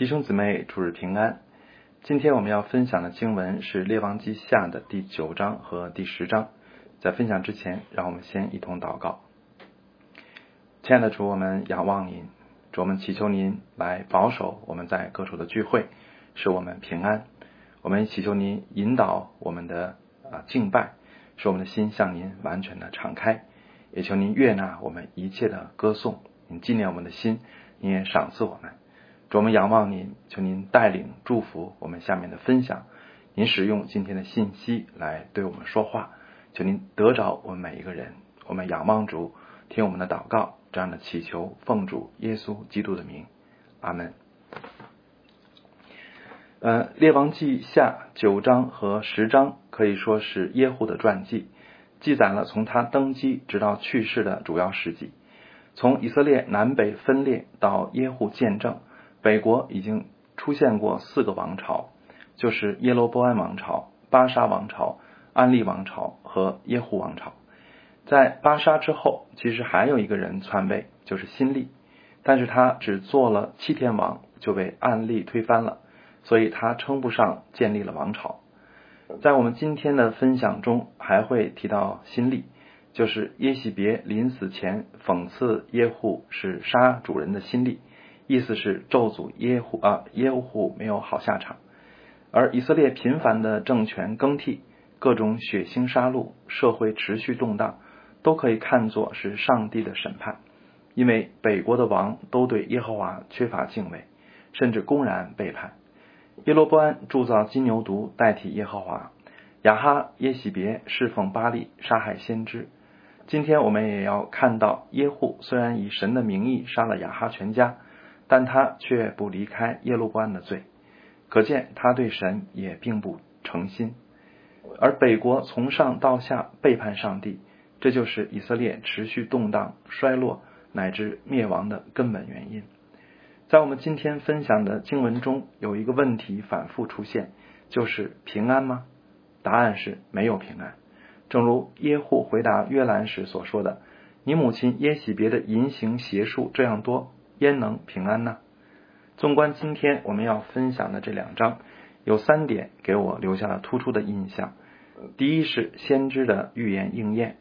弟兄姊妹，主日平安。今天我们要分享的经文是《列王记下》的第九章和第十章。在分享之前，让我们先一同祷告。亲爱的主，我们仰望您，主我们祈求您来保守我们在各处的聚会，使我们平安。我们祈求您引导我们的啊敬拜，使我们的心向您完全的敞开。也求您悦纳我们一切的歌颂，您纪念我们的心，您也赏赐我们。主我们仰望您，求您带领祝福我们下面的分享。您使用今天的信息来对我们说话，求您得着我们每一个人。我们仰望主，听我们的祷告，这样的祈求，奉主耶稣基督的名，阿门。呃，列王记下九章和十章可以说是耶户的传记，记载了从他登基直到去世的主要事迹，从以色列南北分裂到耶户见证。北国已经出现过四个王朝，就是耶罗波安王朝、巴沙王朝、安利王朝和耶户王朝。在巴沙之后，其实还有一个人篡位，就是新利，但是他只做了七天王就被安利推翻了，所以他称不上建立了王朝。在我们今天的分享中，还会提到新利，就是耶喜别临死前讽刺耶户是杀主人的新利。意思是咒诅耶户啊，耶户没有好下场。而以色列频繁的政权更替，各种血腥杀戮，社会持续动荡，都可以看作是上帝的审判。因为北国的王都对耶和华缺乏敬畏，甚至公然背叛。耶罗波安铸造金牛犊代替耶和华，亚哈耶喜别侍奉巴利，杀害先知。今天我们也要看到耶户虽然以神的名义杀了亚哈全家。但他却不离开耶路巴安的罪，可见他对神也并不诚心。而北国从上到下背叛上帝，这就是以色列持续动荡、衰落乃至灭亡的根本原因。在我们今天分享的经文中，有一个问题反复出现，就是平安吗？答案是没有平安。正如耶户回答约兰时所说的：“你母亲耶喜别的淫行邪术这样多。”焉能平安呢？纵观今天我们要分享的这两章，有三点给我留下了突出的印象。第一是先知的预言应验；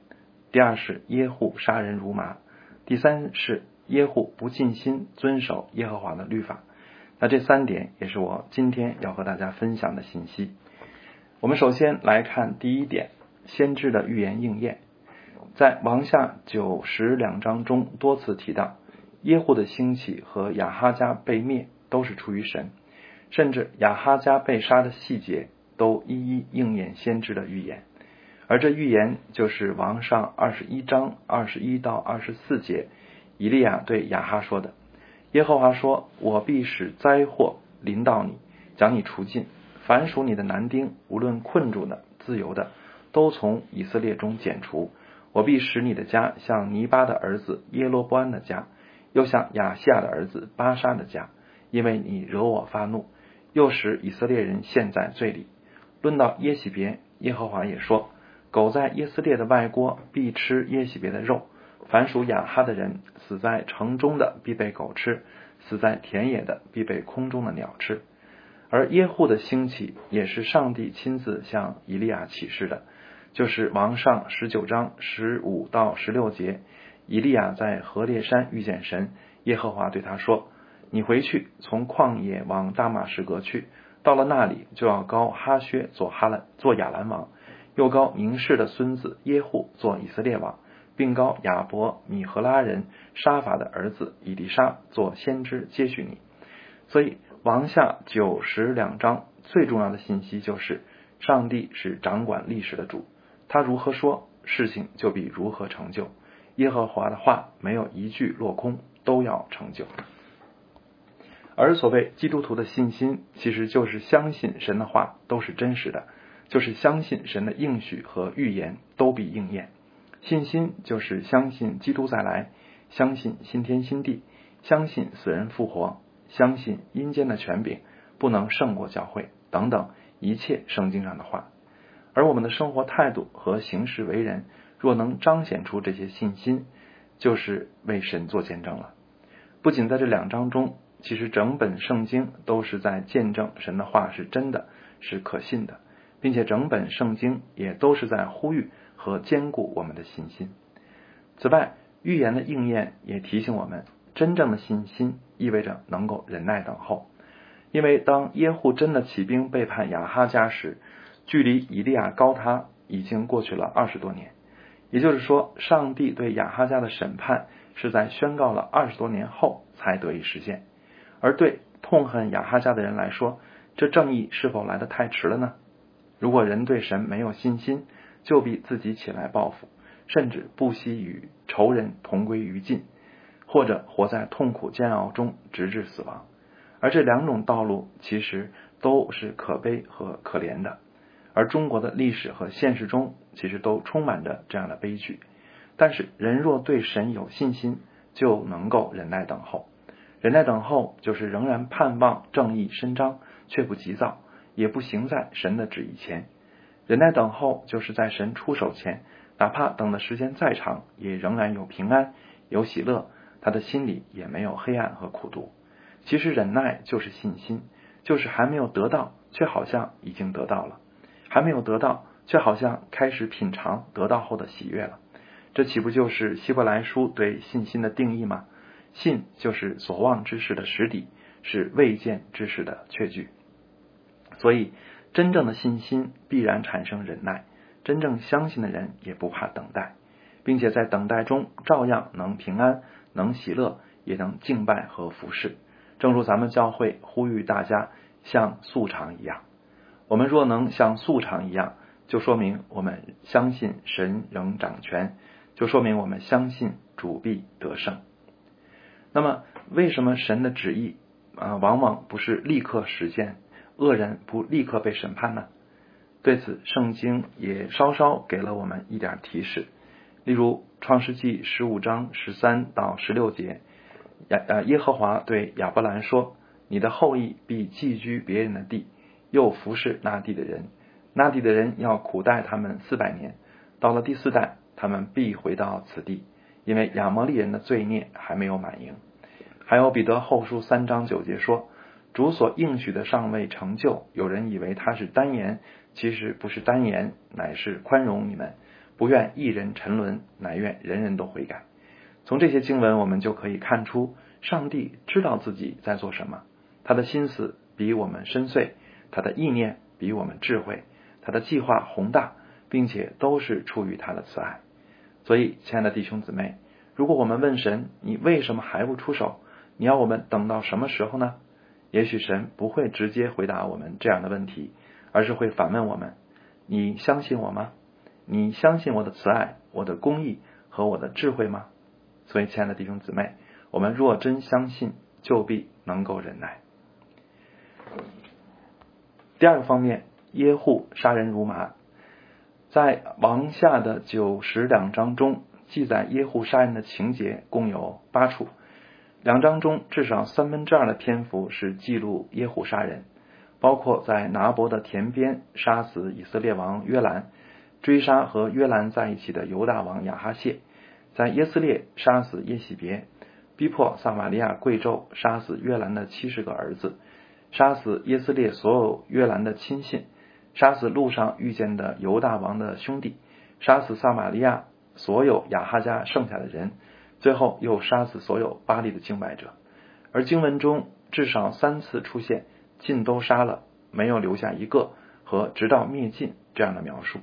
第二是耶户杀人如麻；第三是耶户不尽心遵守耶和华的律法。那这三点也是我今天要和大家分享的信息。我们首先来看第一点：先知的预言应验，在王下九十两章中多次提到。耶户的兴起和亚哈家被灭都是出于神，甚至亚哈家被杀的细节都一一应验先知的预言，而这预言就是王上二十一章二十一到二十四节，以利亚对亚哈说的：“耶和华说，我必使灾祸临到你，将你除尽，凡属你的男丁，无论困住的、自由的，都从以色列中剪除。我必使你的家像尼巴的儿子耶罗波安的家。”又像亚西亚的儿子巴沙的家，因为你惹我发怒，又使以色列人陷在罪里。论到耶喜别，耶和华也说：狗在耶斯列的外郭必吃耶喜别的肉；凡属亚哈的人，死在城中的必被狗吃，死在田野的必被空中的鸟吃。而耶户的兴起，也是上帝亲自向以利亚启示的，就是王上十九章十五到十六节。以利亚在何烈山遇见神，耶和华对他说：“你回去，从旷野往大马士革去，到了那里，就要高哈薛做哈兰做亚兰王，又高明氏的孙子耶户做以色列王，并高亚伯米和拉人沙法的儿子以利沙做先知接续你。”所以，王下九十两章最重要的信息就是，上帝是掌管历史的主，他如何说，事情就必如何成就。耶和华的话没有一句落空，都要成就。而所谓基督徒的信心，其实就是相信神的话都是真实的，就是相信神的应许和预言都必应验。信心就是相信基督再来，相信新天新地，相信死人复活，相信阴间的权柄不能胜过教会等等一切圣经上的话。而我们的生活态度和行事为人。若能彰显出这些信心，就是为神做见证了。不仅在这两章中，其实整本圣经都是在见证神的话是真的，是可信的，并且整本圣经也都是在呼吁和坚固我们的信心。此外，预言的应验也提醒我们，真正的信心意味着能够忍耐等候。因为当耶户真的起兵背叛亚哈家时，距离以利亚高他已经过去了二十多年。也就是说，上帝对亚哈家的审判是在宣告了二十多年后才得以实现。而对痛恨亚哈家的人来说，这正义是否来得太迟了呢？如果人对神没有信心，就必自己起来报复，甚至不惜与仇人同归于尽，或者活在痛苦煎熬中直至死亡。而这两种道路其实都是可悲和可怜的。而中国的历史和现实中其实都充满着这样的悲剧。但是人若对神有信心，就能够忍耐等候。忍耐等候就是仍然盼望正义伸张，却不急躁，也不行在神的旨意前。忍耐等候就是在神出手前，哪怕等的时间再长，也仍然有平安，有喜乐，他的心里也没有黑暗和苦毒。其实忍耐就是信心，就是还没有得到，却好像已经得到了；还没有得到，却好像开始品尝得到后的喜悦了。这岂不就是希伯来书对信心的定义吗？信就是所望之事的实底，是未见之事的确据。所以，真正的信心必然产生忍耐。真正相信的人也不怕等待，并且在等待中照样能平安、能喜乐，也能敬拜和服侍。正如咱们教会呼吁大家像素常一样，我们若能像素常一样，就说明我们相信神仍掌权，就说明我们相信主必得胜。那么，为什么神的旨意啊，往往不是立刻实现，恶人不立刻被审判呢？对此，圣经也稍稍给了我们一点提示。例如，《创世纪》十五章十三到十六节，亚呃耶和华对亚伯兰说：“你的后裔必寄居别人的地，又服侍那地的人。那地的人要苦待他们四百年，到了第四代，他们必回到此地。”因为亚摩利人的罪孽还没有满盈，还有彼得后书三章九节说，主所应许的尚未成就，有人以为他是单言，其实不是单言，乃是宽容你们，不愿一人沉沦，乃愿人人都悔改。从这些经文，我们就可以看出，上帝知道自己在做什么，他的心思比我们深邃，他的意念比我们智慧，他的计划宏大，并且都是出于他的慈爱。所以，亲爱的弟兄姊妹，如果我们问神，你为什么还不出手？你要我们等到什么时候呢？也许神不会直接回答我们这样的问题，而是会反问我们：你相信我吗？你相信我的慈爱、我的公义和我的智慧吗？所以，亲爱的弟兄姊妹，我们若真相信，就必能够忍耐。第二个方面，耶户杀人如麻。在王下的九十两章中，记载耶户杀人的情节共有八处。两章中至少三分之二的篇幅是记录耶户杀人，包括在拿伯的田边杀死以色列王约兰，追杀和约兰在一起的犹大王亚哈谢，在耶斯列杀死耶喜别，逼迫撒玛利亚贵胄杀死约兰的七十个儿子，杀死耶斯列所有约兰的亲信。杀死路上遇见的犹大王的兄弟，杀死撒玛利亚所有亚哈家剩下的人，最后又杀死所有巴黎的敬拜者。而经文中至少三次出现“尽都杀了，没有留下一个”和“直到灭尽”这样的描述。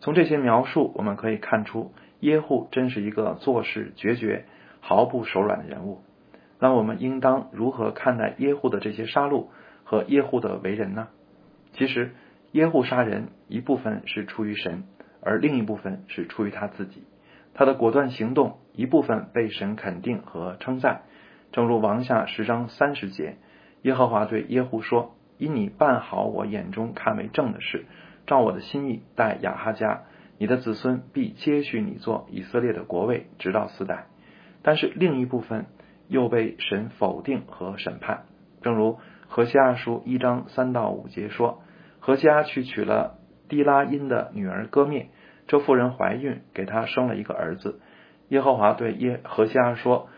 从这些描述，我们可以看出耶户真是一个做事决绝、毫不手软的人物。那我们应当如何看待耶户的这些杀戮和耶户的为人呢？其实。耶户杀人，一部分是出于神，而另一部分是出于他自己。他的果断行动，一部分被神肯定和称赞。正如王下十章三十节，耶和华对耶户说：“因你办好我眼中看为正的事，照我的心意待亚哈家，你的子孙必接续你做以色列的国位，直到四代。”但是另一部分又被神否定和审判。正如何西阿书一章三到五节说。何西阿去娶了蒂拉因的女儿戈灭，这妇人怀孕，给他生了一个儿子。耶和华对耶何西阿说：“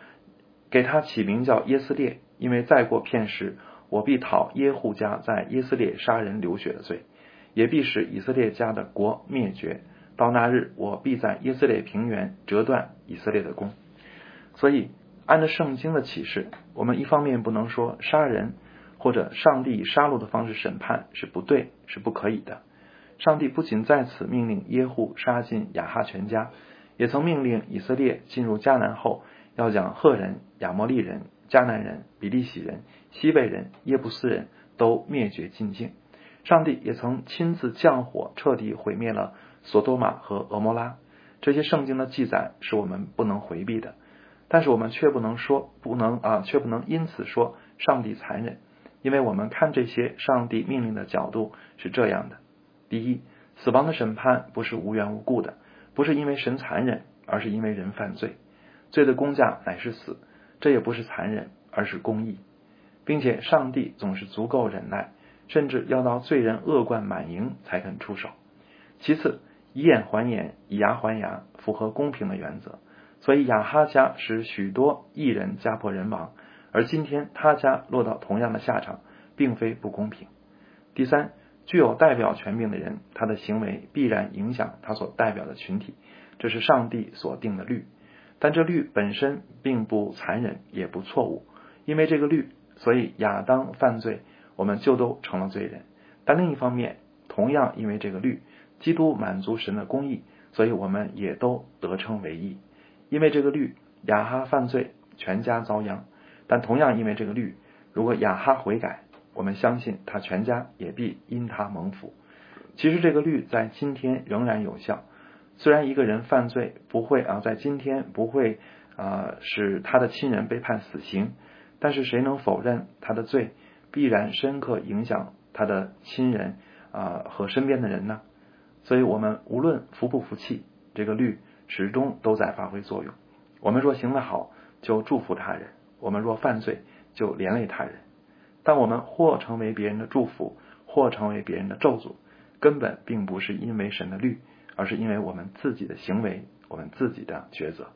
给他起名叫耶斯列，因为再过片时，我必讨耶户家在耶斯列杀人流血的罪，也必使以色列家的国灭绝。到那日，我必在耶斯列平原折断以色列的弓。所以，按照圣经的启示，我们一方面不能说杀人或者上帝以杀戮的方式审判是不对、是不可以的。上帝不仅在此命令耶户杀尽亚哈全家，也曾命令以色列进入迦南后，要将赫人、亚摩利人、迦南人、比利洗人、西北人、耶布斯人都灭绝尽尽。上帝也曾亲自降火，彻底毁灭了。索多玛和俄摩拉，这些圣经的记载是我们不能回避的，但是我们却不能说不能啊，却不能因此说上帝残忍，因为我们看这些上帝命令的角度是这样的：第一，死亡的审判不是无缘无故的，不是因为神残忍，而是因为人犯罪，罪的公价乃是死，这也不是残忍，而是公义，并且上帝总是足够忍耐，甚至要到罪人恶贯满盈才肯出手。其次。以眼还眼，以牙还牙，符合公平的原则。所以亚哈家使许多异人家破人亡，而今天他家落到同样的下场，并非不公平。第三，具有代表权柄的人，他的行为必然影响他所代表的群体，这是上帝所定的律。但这律本身并不残忍，也不错误，因为这个律，所以亚当犯罪，我们就都成了罪人。但另一方面，同样因为这个律。基督满足神的公义，所以我们也都得称为义。因为这个律，亚哈犯罪，全家遭殃；但同样因为这个律，如果亚哈悔改，我们相信他全家也必因他蒙福。其实这个律在今天仍然有效。虽然一个人犯罪不会啊，在今天不会啊使他的亲人被判死刑，但是谁能否认他的罪必然深刻影响他的亲人啊和身边的人呢？所以，我们无论服不服气，这个律 始终都在发挥作用。我们若行得好，就祝福他人；我们若犯罪，就连累他人。但我们或成为别人的祝福，或成为别人的咒诅，根本并不是因为神的律，而是因为我们自己的行为，我们自己的抉择。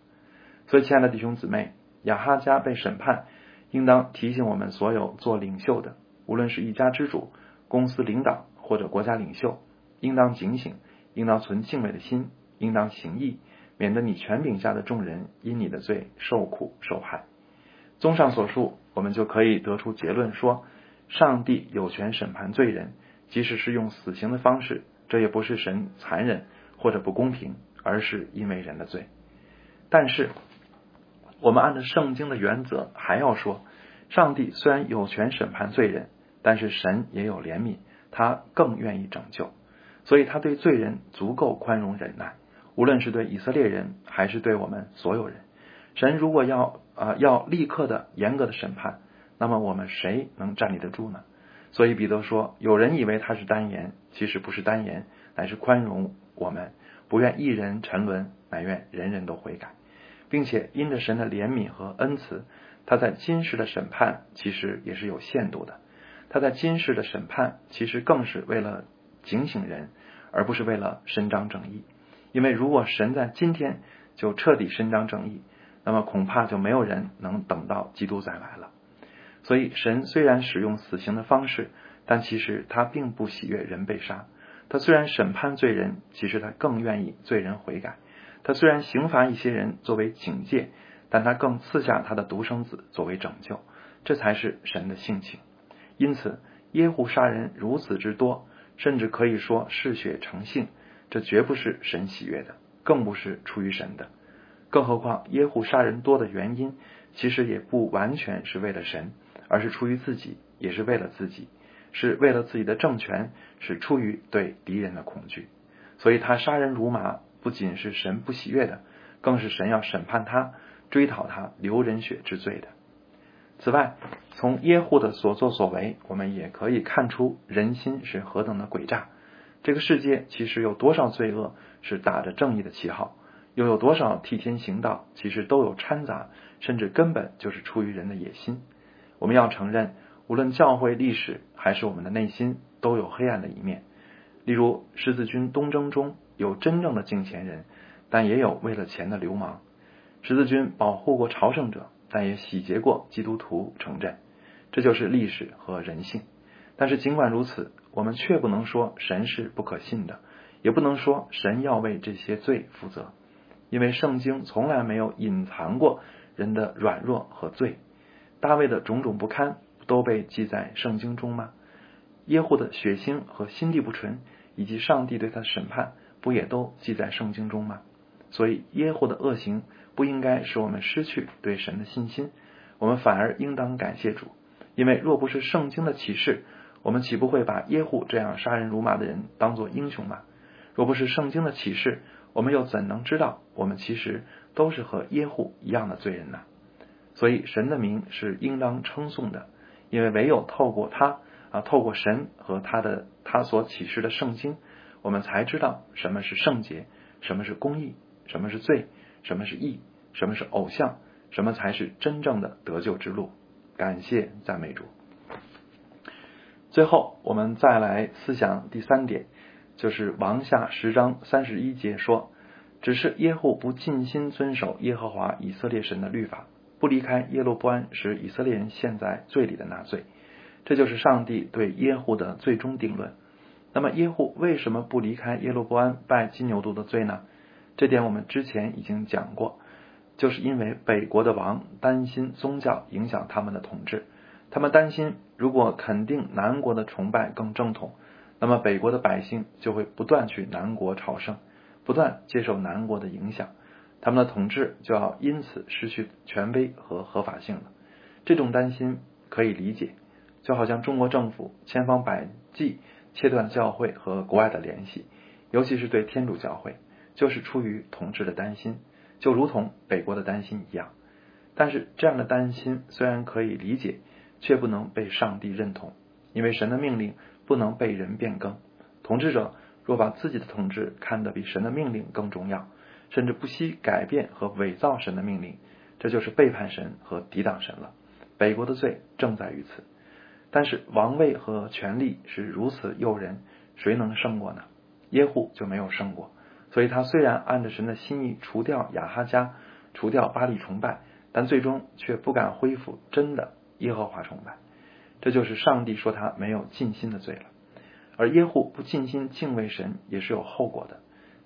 所以，亲爱的弟兄姊妹，亚哈家被审判，应当提醒我们所有做领袖的，无论是一家之主、公司领导或者国家领袖。应当警醒，应当存敬畏的心，应当行义，免得你权柄下的众人因你的罪受苦受害。综上所述，我们就可以得出结论说，上帝有权审判罪人，即使是用死刑的方式，这也不是神残忍或者不公平，而是因为人的罪。但是，我们按照圣经的原则，还要说，上帝虽然有权审判罪人，但是神也有怜悯，他更愿意拯救。所以他对罪人足够宽容忍耐，无论是对以色列人还是对我们所有人。神如果要啊要立刻的严格的审判，那么我们谁能站立得住呢？所以彼得说：“有人以为他是单言，其实不是单言，乃是宽容我们，不愿一人沉沦，乃愿人人都悔改，并且因着神的怜悯和恩慈，他在今世的审判其实也是有限度的。他在今世的审判其实更是为了。”警醒人，而不是为了伸张正义。因为如果神在今天就彻底伸张正义，那么恐怕就没有人能等到基督再来了。所以，神虽然使用死刑的方式，但其实他并不喜悦人被杀。他虽然审判罪人，其实他更愿意罪人悔改。他虽然刑罚一些人作为警戒，但他更赐下他的独生子作为拯救。这才是神的性情。因此，耶户杀人如此之多。甚至可以说嗜血成性，这绝不是神喜悦的，更不是出于神的。更何况耶户杀人多的原因，其实也不完全是为了神，而是出于自己，也是为了自己，是为了自己的政权，是出于对敌人的恐惧。所以他杀人如麻，不仅是神不喜悦的，更是神要审判他、追讨他流人血之罪的。此外，从耶户的所作所为，我们也可以看出人心是何等的诡诈。这个世界其实有多少罪恶是打着正义的旗号，又有多少替天行道，其实都有掺杂，甚至根本就是出于人的野心。我们要承认，无论教会历史还是我们的内心，都有黑暗的一面。例如，十字军东征中有真正的敬钱人，但也有为了钱的流氓。十字军保护过朝圣者。但也洗劫过基督徒城镇，这就是历史和人性。但是尽管如此，我们却不能说神是不可信的，也不能说神要为这些罪负责，因为圣经从来没有隐藏过人的软弱和罪。大卫的种种不堪都被记在圣经中吗？耶户的血腥和心地不纯，以及上帝对他的审判，不也都记在圣经中吗？所以耶户的恶行不应该使我们失去对神的信心，我们反而应当感谢主，因为若不是圣经的启示。我们岂不会把耶户这样杀人如麻的人当作英雄吗？若不是圣经的启示，我们又怎能知道我们其实都是和耶户一样的罪人呢？所以神的名是应当称颂的，因为唯有透过他啊，透过神和他的他所启示的圣经，我们才知道什么是圣洁，什么是公义，什么是罪，什么是义，什么是偶像，什么才是真正的得救之路。感谢赞美主。最后，我们再来思想第三点，就是王下十章三十一节说：“只是耶户不尽心遵守耶和华以色列神的律法，不离开耶路伯安使以色列人陷在罪里的那罪。”这就是上帝对耶户的最终定论。那么，耶户为什么不离开耶路伯安拜金牛犊的罪呢？这点我们之前已经讲过，就是因为北国的王担心宗教影响他们的统治。他们担心，如果肯定南国的崇拜更正统，那么北国的百姓就会不断去南国朝圣，不断接受南国的影响，他们的统治就要因此失去权威和合法性了。这种担心可以理解，就好像中国政府千方百计切断教会和国外的联系，尤其是对天主教会，就是出于统治的担心，就如同北国的担心一样。但是这样的担心虽然可以理解。却不能被上帝认同，因为神的命令不能被人变更。统治者若把自己的统治看得比神的命令更重要，甚至不惜改变和伪造神的命令，这就是背叛神和抵挡神了。北国的罪正在于此。但是王位和权力是如此诱人，谁能胜过呢？耶户就没有胜过。所以他虽然按着神的心意除掉亚哈家，除掉巴黎崇拜，但最终却不敢恢复真的。耶和华崇拜，这就是上帝说他没有尽心的罪了。而耶户不尽心敬畏神也是有后果的，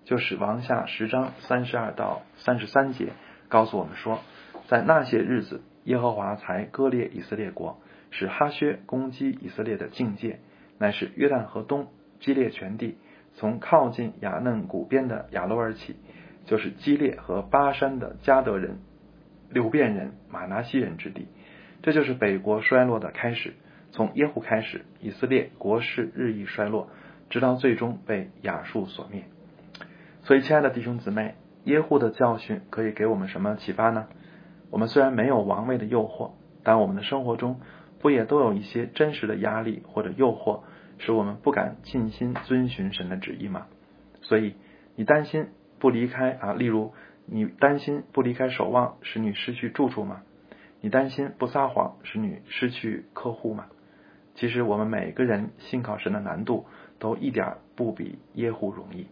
就是王下十章三十二到三十三节告诉我们说，在那些日子，耶和华才割裂以色列国，使哈薛攻击以色列的境界，乃是约旦河东基列全地，从靠近雅嫩谷边的亚罗尔起，就是基列和巴山的加德人、流变人、马拿西人之地。这就是北国衰落的开始，从耶户开始，以色列国势日益衰落，直到最终被亚述所灭。所以，亲爱的弟兄姊妹，耶户的教训可以给我们什么启发呢？我们虽然没有王位的诱惑，但我们的生活中不也都有一些真实的压力或者诱惑，使我们不敢尽心遵循神的旨意吗？所以，你担心不离开啊？例如，你担心不离开守望，使你失去住处吗？你担心不撒谎使你失去客户吗？其实我们每个人信靠神的难度都一点不比耶户容易。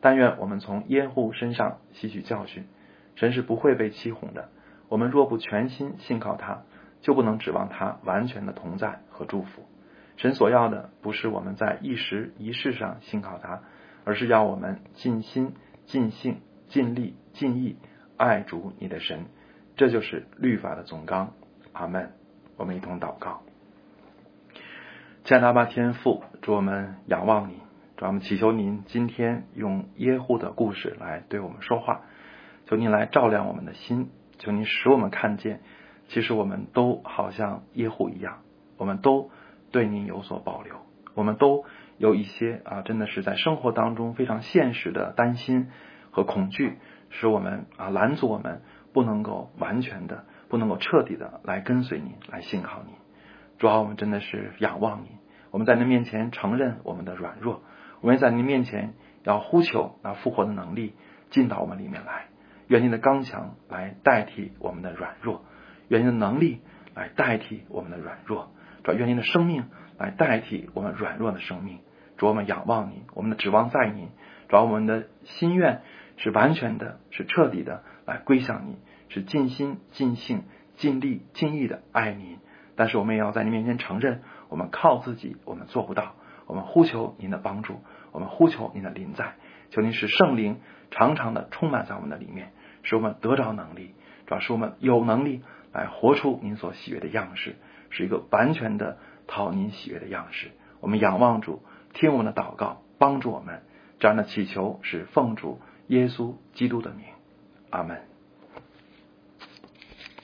但愿我们从耶户身上吸取教训，神是不会被欺哄的。我们若不全心信靠他，就不能指望他完全的同在和祝福。神所要的不是我们在一时一事上信靠他，而是要我们尽心、尽性、尽力、尽意爱主你的神。这就是律法的总纲，阿门。我们一同祷告，亲爱的阿爸天父，祝我们仰望你，主我们祈求您今天用耶户的故事来对我们说话，求您来照亮我们的心，求您使我们看见，其实我们都好像耶户一样，我们都对您有所保留，我们都有一些啊，真的是在生活当中非常现实的担心和恐惧，使我们啊拦阻我们。不能够完全的，不能够彻底的来跟随你，来信靠你。主要我们真的是仰望你，我们在您面前承认我们的软弱，我们在您面前要呼求那复活的能力进到我们里面来。愿您的刚强来代替我们的软弱，愿您的能力来代替我们的软弱，主愿您的生命来代替我们软弱的生命。主我们仰望你，我们的指望在你。主我们的心愿是完全的，是彻底的。来归向你，是尽心尽性尽力尽意的爱你，但是我们也要在您面前承认，我们靠自己我们做不到。我们呼求您的帮助，我们呼求您的临在，求您使圣灵常常的充满在我们的里面，使我们得着能力，主要使我们有能力来活出您所喜悦的样式，是一个完全的讨您喜悦的样式。我们仰望主，听我们的祷告，帮助我们。这样的祈求是奉主耶稣基督的名，阿门。